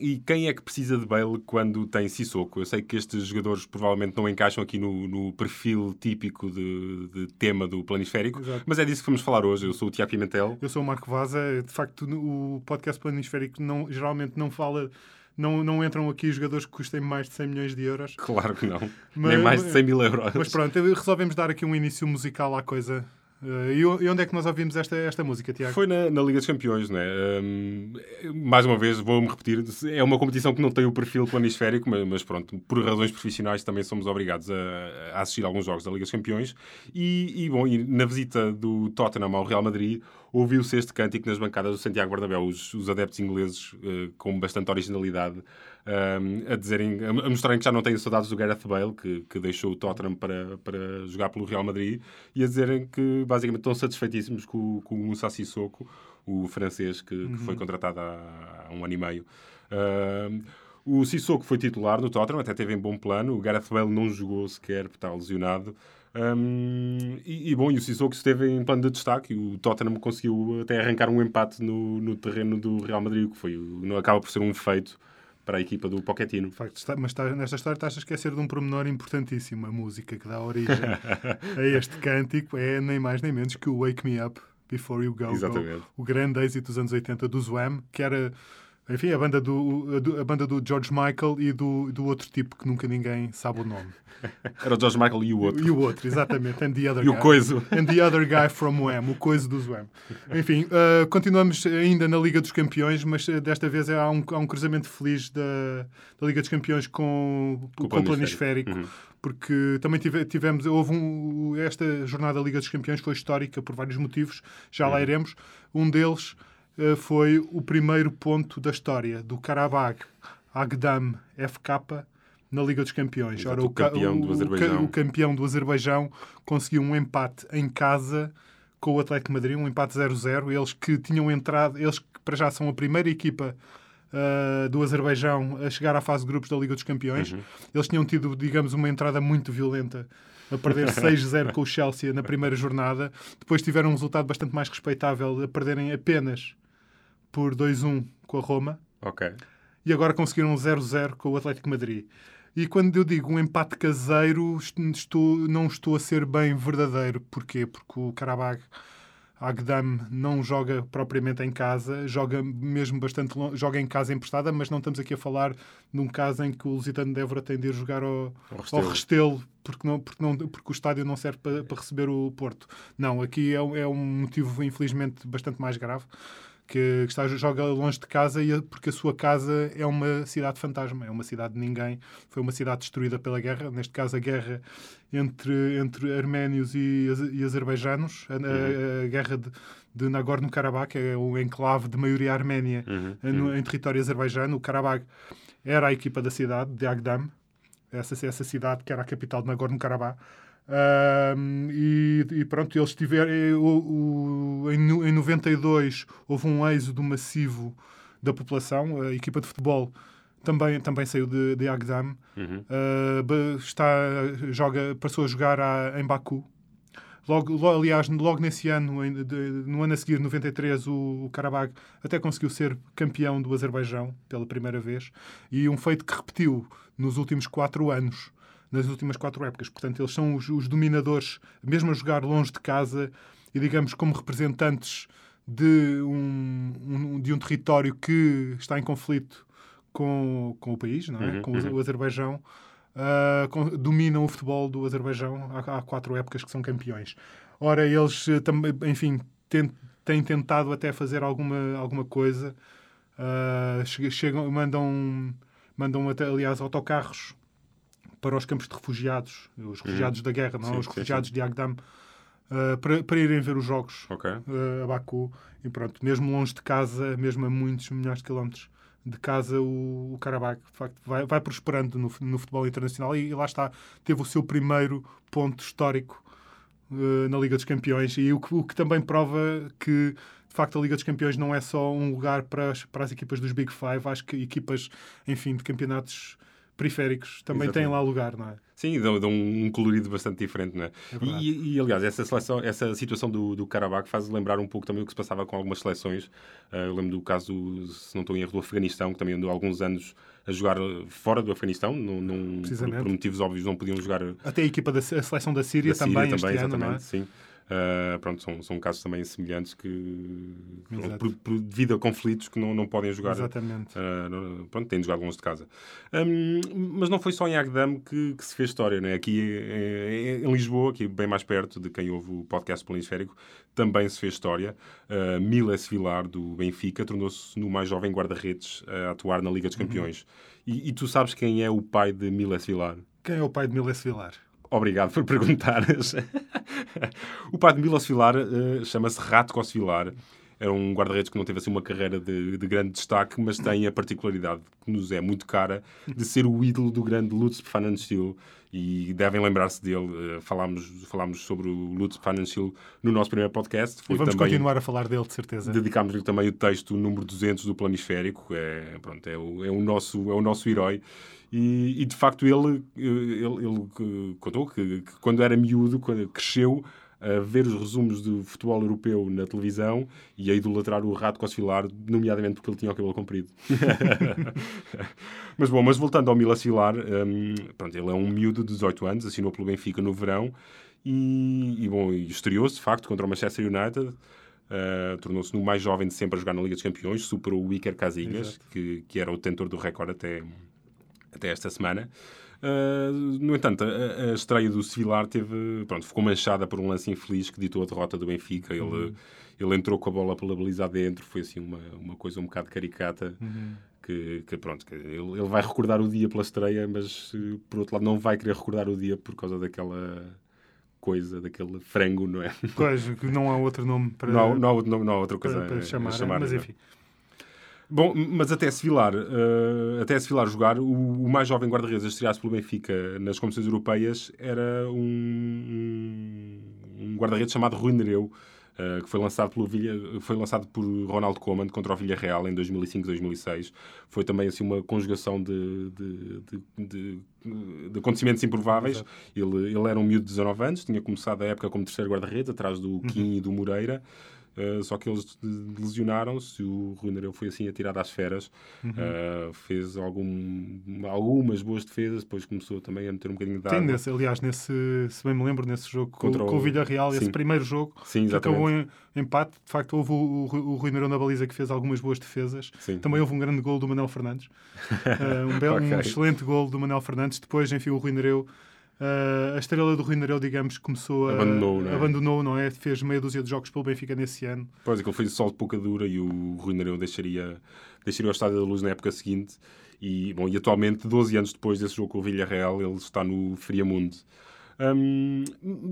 E quem é que precisa de Bale quando tem Sissoko? Eu sei que estes jogadores provavelmente não encaixam aqui no, no perfil típico de, de tema do planisférico, Exato. mas é disso que vamos falar hoje. Eu sou o Tiago Pimentel. Eu sou o Marco Vaza. De facto, o podcast planisférico não, geralmente não fala. Não, não entram aqui jogadores que custem mais de 100 milhões de euros. Claro que não. Mas- Nem mais de 100 mil euros. Mas pronto, resolvemos dar aqui um início musical à coisa. Eh, e onde é que nós ouvimos esta, esta música, Tiago? Foi na, na Liga dos Campeões, não é? Hum, mais uma vez, vou-me repetir, é uma competição que não tem o perfil planisférico, mas, mas pronto, por razões profissionais também somos obrigados a, a assistir a alguns jogos da Liga dos Campeões. E, e, bom, e na visita do Tottenham ao Real Madrid, ouviu-se este cântico nas bancadas do Santiago Bernabéu, os, os adeptos ingleses eh, com bastante originalidade, hum, a dizerem, a, mostrarem que já não têm saudades do Gareth Bale, que, que deixou o Tottenham para, para jogar pelo Real Madrid, e a dizerem que basicamente estão satisfeitíssimos com, o- com o Moussa Sissoko, o francês que, que foi contratado há, há um ano e meio. Hum, o Sissoko foi titular no Tottenham, até teve em bom plano. O Gareth Bale não jogou sequer, porque está lesionado. Hum, e, e, bom, e o Sissoko esteve em plano de destaque. E o Tottenham conseguiu até arrancar um empate no, no terreno do Real Madrid, que foi, não acaba por ser um feito para a equipa do Pochettino. De facto, está- mas está- nesta história estás a esquecer de um pormenor importantíssimo. A música que dá origem a este cântico é nem mais nem menos que o Wake Me Up Before You Go. Go, Exatamente. o grande êxito dos anos 80 do Zwam, que era, enfim, a banda do, a banda do George Michael e do, do outro tipo que nunca ninguém sabe o nome. Era o George Michael e o outro. E o outro, exatamente. And the other E o guy. coiso. And the other guy from Wham, o coiso do Zwam. Enfim, uh, continuamos ainda na Liga dos Campeões, mas uh, desta vez há um, há um cruzamento feliz da, da Liga dos Campeões com, Com com, o o planisférico. Uhum. Porque também tive- tivemos, houve um, esta jornada da Liga dos Campeões foi histórica por vários motivos, já Uhum. lá iremos. Um deles foi o primeiro ponto da história do Karabakh Agdam FK na Liga dos Campeões. Exato, o ca- campeão Azerbaijão. o campeão do Azerbaijão conseguiu um empate em casa com o Atlético Madrid, um empate 0-0. Eles que tinham entrado, eles que para já são a primeira equipa ah, do Azerbaijão a chegar à fase de grupos da Liga dos Campeões. Eles tinham tido, digamos, uma entrada muito violenta a perder 6-0 com o Chelsea na primeira jornada. Depois tiveram um resultado bastante mais respeitável a perderem apenas por 2-1 com a Roma Ok. e agora conseguiram um 0-0 com o Atlético Madrid. E quando eu digo um empate caseiro, est- estou, não estou a ser bem verdadeiro. Porquê? Porque o Karabakh Agdam não joga propriamente em casa, joga mesmo bastante longe, joga em casa emprestada, mas não estamos aqui a falar num caso em que o Lusitano de Évora tem de ir jogar ao, Ao ao Restelo. Restelo, porque, não, porque, não, porque o estádio não serve para, para receber o Porto. Não, aqui é, é um motivo, infelizmente, bastante mais grave que está, joga longe de casa e porque a sua casa é uma cidade fantasma, é uma cidade de ninguém. Foi uma cidade destruída pela guerra, neste caso a guerra entre, entre arménios e, e azerbaijanos, a, a- a guerra de, de Nagorno-Karabakh, é o enclave de maioria arménia Uhum, no- em território azerbaijano. O Karabakh era a equipa da cidade, de Agdam, essa, essa cidade que era a capital de Nagorno-Karabakh. E, e pronto, eles tiveram. eh, O, o- em, em 92 houve um êxodo massivo da população. A equipa de futebol também, também saiu de, de Agdam. Uhum. Ba- está, joga, passou a jogar a- em Baku. Logo, lo- aliás, logo nesse ano, em- de- no ano a seguir, 93, o, o Karabakh até conseguiu ser campeão do Azerbaijão pela primeira vez. E um feito que repetiu nos últimos quatro anos, nas últimas quatro épocas. Portanto, eles são os, os dominadores, mesmo a jogar longe de casa e, digamos, como representantes de um, um- de um território que está em conflito com, com o país, não é? Uhum, com o, uhum. o Azerbaijão. ah, com- dominam o futebol do Azerbaijão há, há quatro épocas que são campeões. Ora, eles eh, também, enfim, têm tentado até fazer alguma, alguma coisa. Che- chegam, mandam, mandam até, aliás, autocarros para os campos de refugiados, os refugiados da guerra, não é? Sim, os sim, refugiados de Agdam, ah, para, para irem ver os jogos Ok. uh, a Baku e pronto, mesmo longe de casa, mesmo a muitos milhares de quilómetros, de casa o, o Karabakh de facto vai, vai prosperando no, no futebol internacional. E, e lá está, teve o seu primeiro ponto histórico uh, na Liga dos Campeões. E o que, o que também prova que de facto a Liga dos Campeões não é só um lugar para as, para as equipas dos Big Five, acho que equipas, enfim, de campeonatos periféricos também Exatamente. têm lá lugar, não é? Sim, dão, dão um colorido bastante diferente, não é? É e, e, aliás, essa, seleção, essa situação do, do Karabakh faz lembrar um pouco também o que se passava com algumas seleções. Uh, eu lembro do caso, se não estou em erro, do Afeganistão, que também andou alguns anos a jogar fora do Afeganistão, não, não, por, por motivos óbvios não podiam jogar Até a equipa da a seleção da Síria da Síria também, este também, ano, é? exatamente, sim. Uh, pronto, são, são casos também semelhantes que, por, por, devido a conflitos que não, não podem jogar Exatamente. Uh, pronto, têm de jogar longe de casa. Um, mas não foi só em Agdam que, que se fez história, né? Aqui eh, em Lisboa, aqui bem mais perto de quem ouve o podcast Planisférico, também se fez história. Uh, Miles Vilar, do Benfica, tornou-se no mais jovem guarda-redes a atuar na Liga dos Campeões. E, e tu sabes quem é o pai de Miles Vilar? Quem é o pai de Miles Vilar? Obrigado por perguntares. o pai de Milos Vilar eh, chama-se Ratko Vilar. Era um guarda-redes que não teve assim uma carreira de, de grande destaque, mas tem a particularidade que nos é muito cara de ser o ídolo do grande Lutz Pfannenstiel. E devem lembrar-se dele. Eh, falámos, falámos sobre o Lutz Pfannenstiel no nosso primeiro podcast. E Foi vamos também continuar a falar dele, de certeza. Dedicámos-lhe também o texto número 200 do Planisférico. É, pronto, é, o, é, o, nosso, é o nosso herói. E, e, de facto ele, ele, ele que- contou que, que quando era miúdo, quando cresceu a ver os resumos do futebol europeu na televisão e a idolatrar o Rato Cosfilar, nomeadamente porque ele tinha o cabelo comprido. mas bom, mas voltando ao Milas Vilar, hum, pronto, ele é um miúdo de 18 anos, assinou pelo Benfica no verão e, e bom, estreou-se de facto contra o Manchester United. Uh, tornou-se no mais jovem de sempre a jogar na Liga dos Campeões, superou o Iker Casillas, que, que era o detentor do recorde até, até esta semana. Uh, no entanto, a, a estreia do Sevilar teve, pronto, ficou manchada por um lance infeliz que ditou a derrota do Benfica. Ele, Uhum. ele entrou com a bola pela baliza adentro, foi assim uma, uma coisa um bocado caricata. Uhum. Que, que, pronto, que ele, ele vai recordar o dia pela estreia, mas por outro lado não vai querer recordar o dia por causa daquela coisa, daquele frango, não é? Pois, que não há outro nome para, Não, não, há outro- não, não há outra para, coisa para a- a chamar, chamar, mas não é? enfim. Bom, mas até Sevilar, uh, até Sevilar jogar, o, o mais jovem guarda-redes a estrear-se pelo Benfica nas competições europeias era um, um, guarda-redes chamado Rui Nereu, uh, que foi lançado, pelo Vilha, foi lançado por Ronald Koeman contra o Villarreal em 2005-2006. Foi também assim, uma conjugação de, de, de, de- de acontecimentos improváveis. Ele, ele era um miúdo de 19 anos, tinha começado a época como terceiro guarda-redes, atrás do Kim e do Moreira. Uh, só que eles lesionaram-se. O Rui Nereu foi assim atirado às feras. Uh, fez algum, algumas boas defesas. Depois começou também a meter um bocadinho de água. nesse, aliás, nesse, se bem me lembro, nesse jogo com, Contra com o o- Villarreal, esse primeiro jogo, Sim, que acabou em empate. De facto, houve o, o, Rui- o Rui Nereu na baliza que fez algumas boas defesas. Sim. Também houve um grande gol do Manel Fernandes. Uh, um, belo, um Ok. excelente gol do Manel Fernandes. Depois, enfim, o Rui Nereu. Uh, a estrela do Rui Nereu, digamos, começou a... Abandonou, não é? abandonou, não é? Fez meia dúzia de jogos pelo Benfica nesse ano. Pois, aquele foi sol de pouca dura e o Rui Nereu deixaria, deixaria o Estádio da Luz na época seguinte. E, bom, e atualmente, 12 anos depois desse jogo com o Villarreal, ele está no Friamundo. Hum,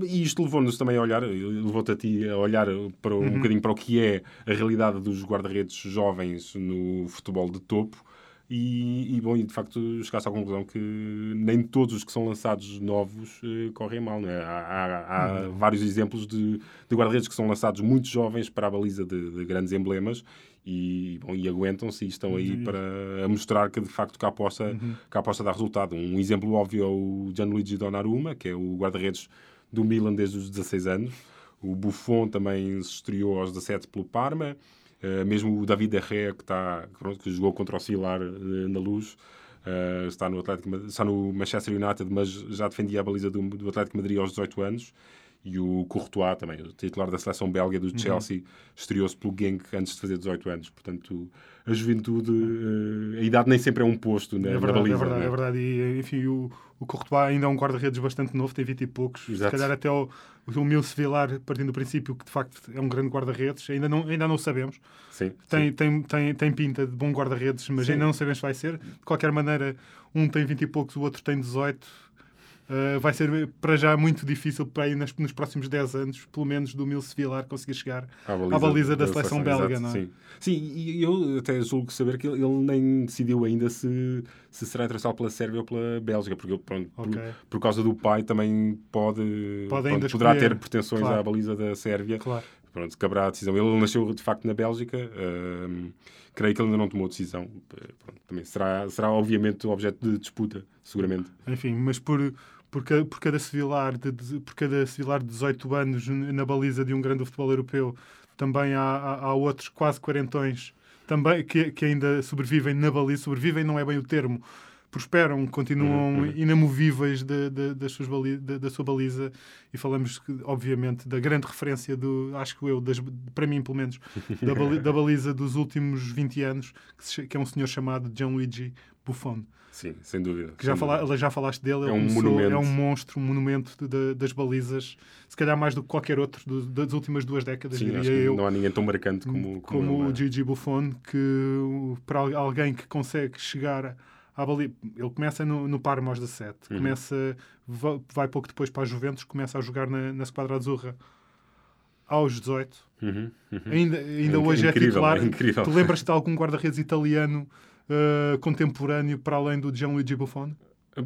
e isto levou-nos também a olhar, levou-te a ti a olhar para, um bocadinho para o que é a realidade dos guarda-redes jovens no futebol de topo. E, e, bom, e de facto chegaste à conclusão que nem todos os que são lançados novos eh, correm mal. Não é? Há, há- há vários exemplos de, de guarda-redes que são lançados muito jovens para a baliza de, de grandes emblemas e, bom, e aguentam-se e estão aí para a mostrar que de facto cá possa, cá possa dar resultado. Um exemplo óbvio é o Gianluigi Donnarumma, que é o guarda-redes do Milan desde os 16 anos. O Buffon também se estreou aos 17 pelo Parma. Uh, mesmo o David Herrera, que, que, pronto, que jogou contra o Silar uh, na luz, uh, está, no Atlético, está no Manchester United, mas já defendia a baliza do, do Atlético Madrid aos 18 anos. E o Courtois também, o titular da seleção belga do Chelsea, estreou-se pelo Genk antes de fazer 18 anos. Portanto, a juventude, uh, a idade nem sempre é um posto na, É verdade, baliza. é verdade, né? é verdade. E, enfim, o, o Courtois ainda é um guarda-redes bastante novo, tem 20 e poucos. Exato. Se calhar até o, o Milce Vilar, partindo do princípio que de facto é um grande guarda-redes, ainda não, ainda não sabemos. Sim, Tem, tem, tem, tem pinta de bom guarda-redes, mas Sim. ainda não sabemos se vai ser. De qualquer maneira, um tem 20 e poucos, o outro tem 18. Uh, vai ser para já muito difícil para aí nas, nos próximos 10 anos, pelo menos, do Milce Vilar conseguir chegar À à baliza da seleção belga, exato, não é? Sim. sim, e eu até julgo saber que ele, ele nem decidiu ainda se, se será internacional pela Sérvia ou pela Bélgica, porque ele, pronto, por- Ok. por, causa do pai também pode, Pode pronto, poderá ter pretensões Claro. à baliza da Sérvia. Claro. Pronto, caberá a decisão. Ele nasceu de facto na Bélgica. hum, creio que ele ainda não tomou decisão. Eh, Pronto, também será, será obviamente objeto de disputa, seguramente. Enfim, mas por, por, por cada civilar de, de- por cada civilar de 18 anos na baliza de um grande futebol europeu, também há, há, há outros quase quarentões também, que, que ainda sobrevivem na baliza. Sobrevivem não é bem o termo. Prosperam, continuam Uhum, uhum. inamovíveis da, da, das suas bali- da, da sua baliza e falamos, obviamente, da grande referência do, acho que eu, das, para mim pelo menos, da, bali- da baliza dos últimos 20 anos, que, se que é um senhor chamado Gianluigi Buffon Sim, sem dúvida. que já, sem fala, dúvida. já falaste dele, ele É um começou- monumento. é um monstro, um monumento de- de- das balizas, se calhar mais do que qualquer outro do- das últimas duas décadas, Sim, diria eu. não há ninguém tão marcante como, como, como, ele, o Gigi Buffon, que para al- alguém que consegue chegar à baliza, ele começa no, no Parma aos 17, Uhum. começa, va- vai pouco depois para a Juventus, começa a jogar na, na Squadra Azzurra aos 18. Uhum, uhum. Ainda, ainda inc- hoje é incrível, titular. é. Tu lembras-te de algum guarda-redes italiano uh, contemporâneo para além do Gianluigi Buffon?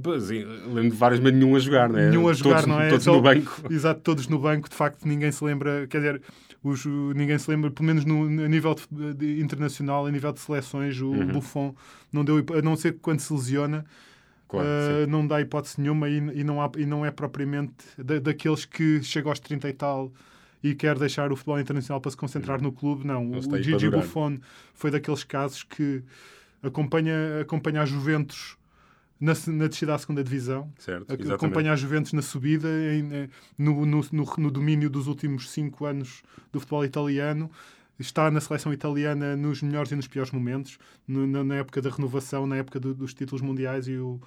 Pois, lembro de vários, mas nenhum a jogar, não é? Nenhum a jogar, todos, não é? Todos Só- no banco. Exato, todos no banco, de facto, ninguém se lembra, quer dizer, os, ninguém se lembra, pelo menos no, a nível de- de internacional, a nível de seleções, o Uhum. Buffon não deu, a não ser quando se lesiona, Claro, uh, não dá hipótese nenhuma e, e não, há, e não é propriamente da- daqueles que chega aos 30 e tal e quer deixar o futebol internacional para se concentrar no clube. Não, Ele o, Gigi. Buffon foi daqueles casos que acompanha, acompanha a Juventus na, na descida à segunda divisão Certo, exatamente. acompanha a Juventus na subida, em- no, no, no, no domínio dos últimos cinco anos do futebol italiano. Está na seleção italiana nos melhores e nos piores momentos, na, na época da renovação, na época do- dos títulos mundiais e o,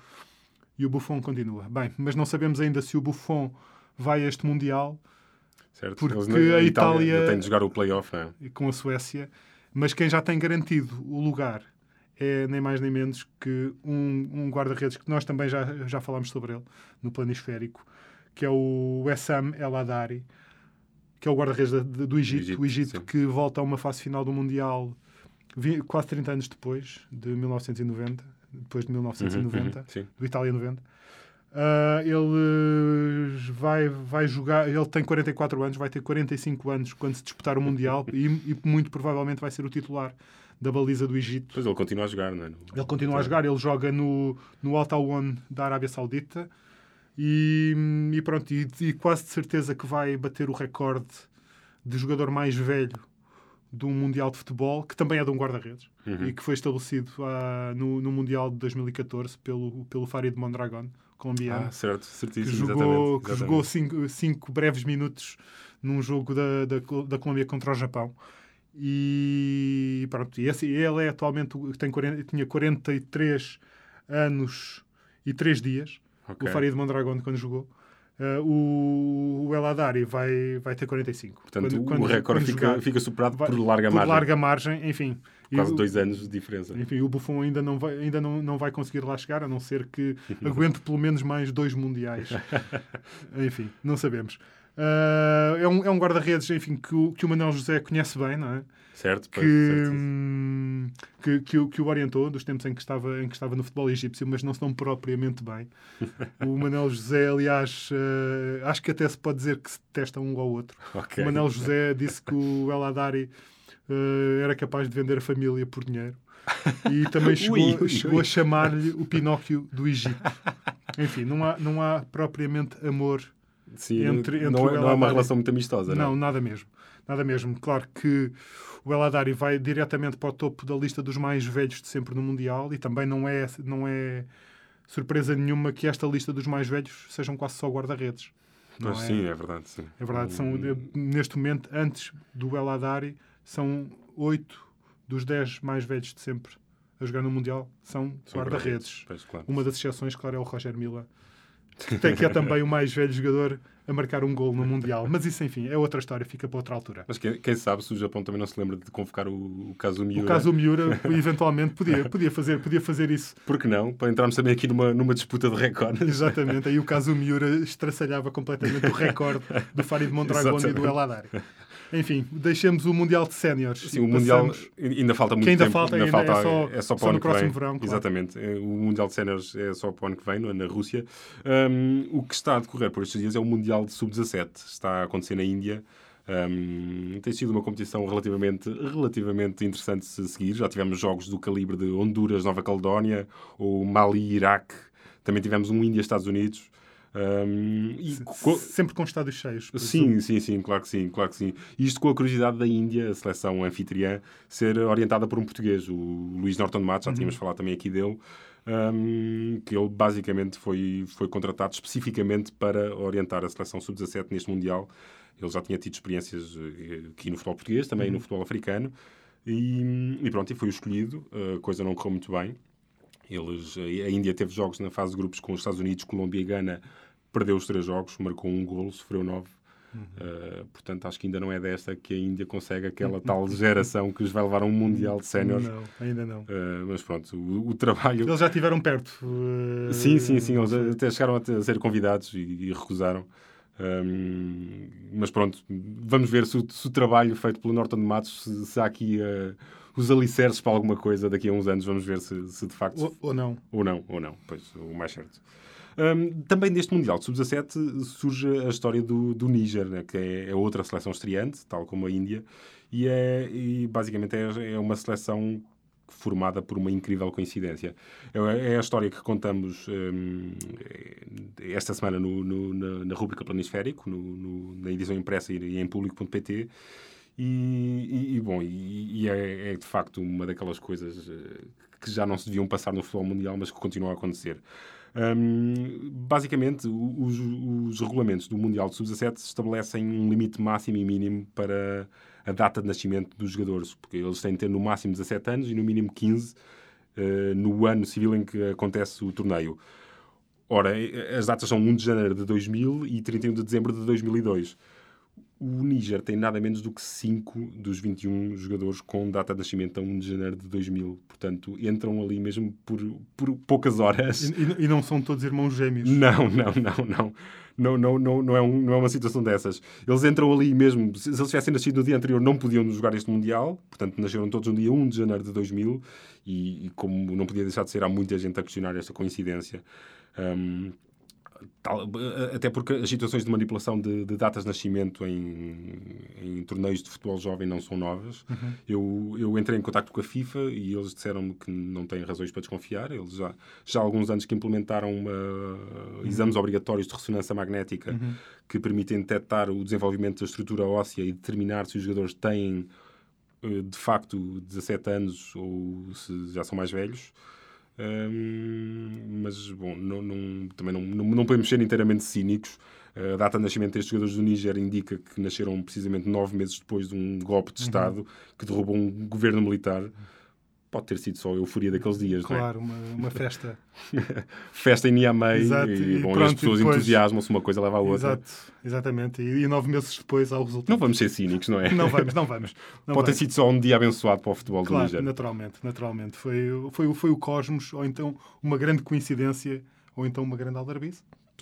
e o Buffon continua. Bem, mas não sabemos ainda se o Buffon vai a este Mundial Certo. porque na- a a Itália- ainda tem de jogar o playoff, é? com a Suécia, mas quem já tem garantido o lugar é nem mais nem menos que um, um guarda-redes que nós também já, já falámos sobre ele no planisférico, que é o Wessam El Adari, que é o guarda-redes da- da- do Egito, Egito, o Egito sim. que volta a uma fase final do Mundial quase 30 anos depois, de 1990, depois de 1990 Uhum, uhum, do Itália 90. Ah, ele eh, vai, vai jogar, ele tem 44 anos, vai ter 45 anos quando se disputar o Mundial e, e muito provavelmente vai ser o titular da baliza do Egito. Pois ele continua a jogar, não é? Ele continua a jogar, ele joga no, no Al Tawon da Arábia Saudita e, e pronto, e, e quase de certeza que vai bater o recorde de jogador mais velho de um Mundial de Futebol, que também é de um guarda-redes, Uhum. e que foi estabelecido ah, no, no Mundial de 2014 pelo, pelo Farid Mondragon, colombiano Ah, certo, que certíssimo, jogou, exatamente. que jogou cinco, cinco breves minutos num jogo da, da, da Colômbia contra o Japão. E pronto, e esse, ele é atualmente, tem 40, tinha 43 anos e 3 dias, Ok. o Farid Mondragon, quando jogou. Uh, o, o El vai, vai ter 45. Portanto, Quando- o quando- recorde quando fica, jogar, fica superado vai- por larga por margem. larga margem, enfim. E Quase o- dois anos de diferença. enfim, o Buffon ainda não vai, ainda não, não vai conseguir lá chegar, a não ser que aguente pelo menos mais dois mundiais. enfim, não sabemos. Ah, é um, é um guarda-redes, enfim, que o, que o Manuel José conhece bem, não é? Certo? Que, certo. hum, que, que, o- que o orientou dos tempos em que, estava, em que estava no futebol egípcio, mas não se dão propriamente bem. O Manuel José, aliás, ah, acho que até se pode dizer que se detestam um ao outro. Ok. O Manel José disse que o El Adari eh, era capaz de vender a família por dinheiro. E também chegou, Ui, ui, chegou ui. a chamar-lhe o Pinóquio do Egito. Enfim, não há, não há propriamente amor. Sim, entre- não, entre não é, não é uma relação muito amistosa, não, Não, nada mesmo. Nada mesmo. Claro que o El vai diretamente para o topo da lista dos mais velhos de sempre no Mundial e também não é, não é surpresa nenhuma que esta lista dos mais velhos sejam quase só guarda-redes. Não Pois é? sim, é verdade. Sim. É verdade, são, Hum, neste momento, antes do El são oito dos dez mais velhos de sempre a jogar no Mundial, são são guarda-redes. Claro. Uma das exceções, claro, é o Roger Mila, que é também o mais velho jogador a marcar um gol no Mundial. Mas isso, enfim, é outra história, fica para outra altura. Mas quem, quem sabe se o Japão também não se lembra de convocar o, o caso Miura. O caso Miura, eventualmente, podia, podia, fazer, podia fazer isso. Por que não? Para entrarmos também aqui numa, numa disputa de recordes. Exatamente, aí o caso Miura estraçalhava completamente o recorde do Farid Mondragón e do El. Enfim, deixemos o Mundial de Séniores. Sim, o Mundial ainda falta muito que ainda tempo. Falta, ainda falta, é só, é só para o ano no que próximo vem. verão. Claro. Exatamente. O Mundial de Séniores é só para o ano que vem, na Rússia. Um, o que está a decorrer por estes dias é o Mundial de Sub-17. Está a acontecer na Índia. Um, tem sido uma competição relativamente, relativamente interessante de se seguir. Já tivemos jogos do calibre de Honduras, Nova Caledónia, ou Mali, Iraque. Também tivemos um Índia-Estados Unidos. Um, e co- Sempre com estádios cheios. Sim, sim, sim, claro que sim, claro que sim. Isto com a curiosidade da Índia, a seleção anfitriã, ser orientada por um português, o Luís Norton Matos, já tínhamos falado também aqui dele, um, que ele basicamente foi, foi contratado especificamente para orientar a seleção sub-17 neste Mundial. Ele já tinha tido experiências eh, aqui no futebol português, também no futebol africano, e, e pronto, e foi o escolhido. A coisa não correu muito bem. Eles, a Índia teve jogos na fase de grupos com os Estados Unidos, Colômbia e Gana, perdeu os três jogos, marcou um golo, sofreu nove. Uh, portanto, acho que ainda não é desta que a Índia consegue aquela tal geração que os vai levar a um Mundial de séniores. Não, ainda não. Uh, mas pronto, o, o trabalho. Eles já estiveram perto. uh, Sim, sim, sim. Eles até chegaram a ser convidados e, e recusaram. Um, mas pronto, vamos ver se o, se o trabalho feito pelo Norton de Matos, se, se há aqui os alicerces para alguma coisa daqui a uns anos. Vamos ver se, se de facto Ou, ou não. ou não, ou não, pois, o mais certo. Hum, também deste Mundial de Sub-17 surge a história do, do Níger, né, que é, é outra seleção estreante, tal como a Índia, e, é, e basicamente é, é uma seleção formada por uma incrível coincidência. É, é a história que contamos hum, esta semana no, no- na, na rubrica Planisférico, no- na edição impressa e em público.pt. E, e- e, bom, e, e é, é de facto uma daquelas coisas eh, que já não se deviam passar no futebol mundial, mas que continuam a acontecer. Hum, basicamente, os, os regulamentos do Mundial de Sub-17 estabelecem um limite máximo e mínimo para a data de nascimento dos jogadores, porque eles têm de ter no máximo 17 anos e no mínimo 15 eh, no ano civil em que acontece o torneio. Ora, eh, as datas são 1 de janeiro de 2000 e 31 de dezembro de 2002. O Níger tem nada menos do que 5 dos 21 jogadores com data de nascimento a 1 de janeiro de 2000. Portanto, entram ali mesmo por, por poucas horas. E, e- não são todos irmãos gêmeos. Não, não, não, não. Não, não, não, não, é um- não é uma situação dessas. Eles entram ali mesmo. Se, se eles tivessem nascido no dia anterior, não podiam jogar este Mundial. Portanto, nasceram todos no dia 1 de janeiro de 2000. E, e como não podia deixar de ser, há muita gente a questionar esta coincidência. Hum, tal- até porque as situações de manipulação de, de datas de nascimento em, em torneios de futebol jovem não são novas. Eu, eu entrei em contato com a FIFA e eles disseram-me que não têm razões para desconfiar. Eles já, já há alguns anos que implementaram uma- exames obrigatórios de ressonância magnética que permitem detectar o desenvolvimento da estrutura óssea e determinar se os jogadores têm eh, de facto 17 anos ou se já são mais velhos. Hum, mas, bom, não, não- também não, não, podemos ser inteiramente cínicos. A data de nascimento destes jogadores do Níger indica que nasceram precisamente nove meses depois de um golpe de Estado que derrubou um governo militar. Pode ter sido só a euforia daqueles dias, não é? Claro, uma, uma festa. Festa em Niamey Exato, e, e bom, pronto, as pessoas e depois- entusiasmam-se, uma coisa leva à outra. Exato, exatamente. E, e nove meses depois há o resultado. Não vamos ser cínicos, não é? Não vamos, não vamos. Não Pode ter vamos. sido só um dia abençoado para o futebol do Claro, Níger. naturalmente, naturalmente. Foi, foi, foi o cosmos, ou então uma grande coincidência, ou então uma grande aldrabice.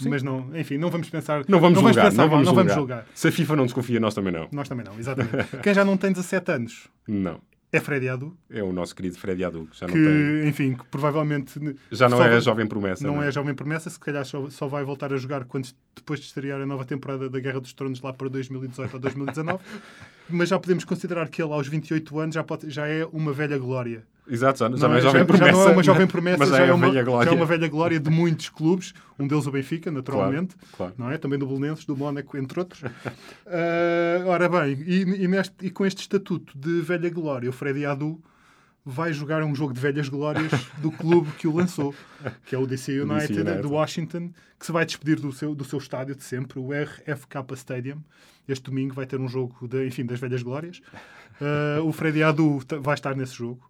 Mas não, enfim, não vamos pensar. Não vamos julgar, pensar não vamos, não vamos julgar. julgar. Se a FIFA não desconfia, nós também não. Nós também não, exatamente. Quem já não tem 17 anos Não. É Freddy Adu, É o nosso querido Freddy Adu, que já não que, tem. enfim, que provavelmente Já não é vai- a jovem promessa. não não é a jovem promessa, se calhar só, só vai voltar a jogar quando, depois de estrear a nova temporada da Guerra dos Tronos lá para 2018 ou 2019. Mas já podemos considerar que ele, aos 28 anos, já, pode, já é uma velha glória. Exato, já, já não é é- já, promessa. já não é uma jovem promessa, mas já, já é uma, velha glória. já é uma velha glória de muitos clubes, um deles o Benfica, naturalmente, claro. não é? Também do Belenenses, do Mónaco, entre outros. Ah, ora bem, e, e neste- e com este estatuto de velha glória, o Freddy Adu vai jogar um jogo de velhas glórias do clube que o lançou, que é o DC United, United. de Washington, que se vai despedir do seu, do seu estádio de sempre, o RFK Stadium. Este domingo vai ter um jogo, de, enfim, das velhas glórias. Ah, o Freddy Adu vai estar nesse jogo,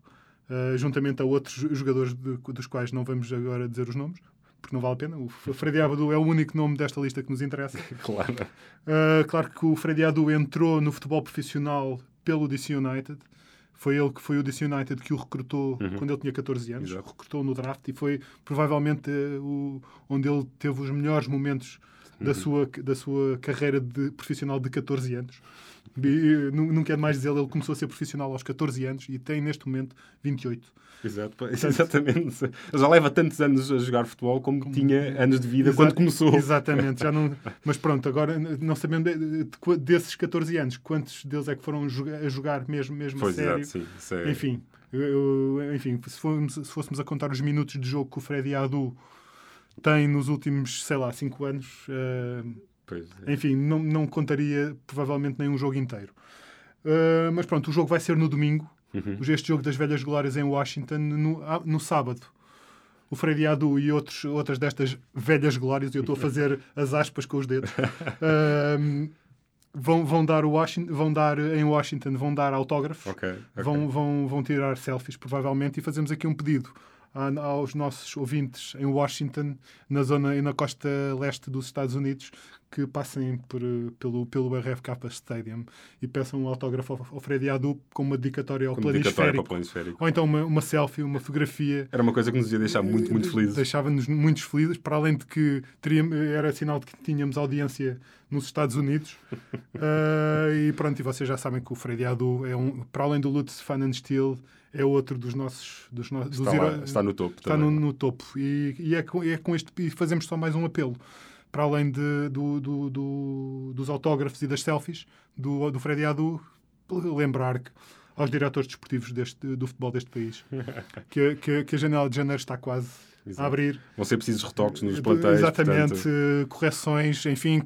ah, juntamente a outros jogadores de- dos quais não vamos agora dizer os nomes, porque não vale a pena. O Freddy Adu é o único nome desta lista que nos interessa. Claro. Uh, claro que o Freddy Adu entrou no futebol profissional pelo DC United. Foi ele que foi o DC United que o recrutou quando ele tinha 14 anos. Exato. Recrutou no draft e foi provavelmente uh, o, onde ele teve os melhores momentos da, sua, da sua carreira de profissional de 14 anos. Não quero mais dizer, ele começou a ser profissional aos 14 anos e tem neste momento 28. Exato, pá, exatamente. Já leva tantos anos a jogar futebol como tinha anos de vida quando começou. Exatamente. Já não... Mas pronto, agora não sabendo de- de- de- desses 14 anos, quantos deles é que foram a jogar mesmo, mesmo Pois a sério? exato, sim. É- Enfim, eu- enfim se, fôssemos, se fôssemos a contar os minutos de jogo que o Freddy Adu tem nos últimos, sei lá, 5 anos, pois é. enfim, não, não contaria provavelmente nem um jogo inteiro. Eh, mas pronto, o jogo vai ser no domingo. Uhum. Este jogo das velhas glórias em Washington no, ah, no sábado. O Freddy Adu e outros, outras destas velhas glórias, e eu estou a fazer as aspas com os dedos, ehm, vão, vão, dar o Washington, vão dar em Washington, vão dar autógrafos, Ok, ok. vão, vão, vão tirar selfies, provavelmente, e fazemos aqui um pedido aos nossos ouvintes em Washington, na zona e na costa leste dos Estados Unidos, que passem por, eh, pelo, pelo RFK Stadium e peçam um autógrafo ao, Freddy Adu com uma dedicatória ao dedicatória para o planisférico. Ou então uma, uma selfie, uma fotografia. Era uma coisa que nos ia deixar muito, muito felizes. Deixava-nos muito felizes, para além de que teríamos, era sinal de que tínhamos audiência nos Estados Unidos. Ah, e pronto, e vocês já sabem que o Freddy Adu é um, para além do Lutz Fan and Steel, é outro dos nossos. Dos no, dos Está, lá- heróis- está no topo. está no, no topo. E, e é, com, é com este. E fazemos só mais um apelo. Para além de, do, do- do- dos autógrafos e das selfies do, do Freddy Adu, lembrar que aos diretores desportivos deste, do futebol deste país que, que, que a janela de janeiro está quase a Exato. abrir. Vão ser precisos retoques nos plantéis. Exatamente, portanto, eh, correções, enfim,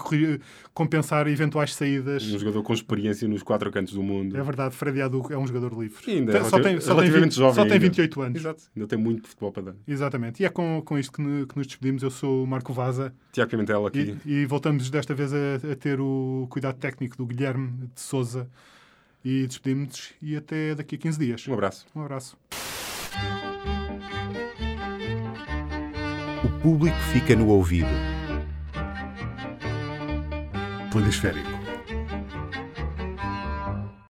compensar eventuais saídas. um jogador com experiência nos quatro cantos do mundo. É verdade, Freddy Adu é um jogador livre. E ainda é Tem- só tem, só tem, relativamente 20 jovem só tem ainda. 28 anos. Exato. Ainda tem muito futebol para dar. Exatamente. E é com, com isto que nos despedimos. Eu sou o Marco Vaza Tiago Pimentel aqui. e, e voltamos desta vez a, a ter o cuidado técnico do Guilherme de Souza. E despedimos-nos e até daqui a 15 dias. Um abraço. Um abraço. Público fica no ouvido. Planisférico.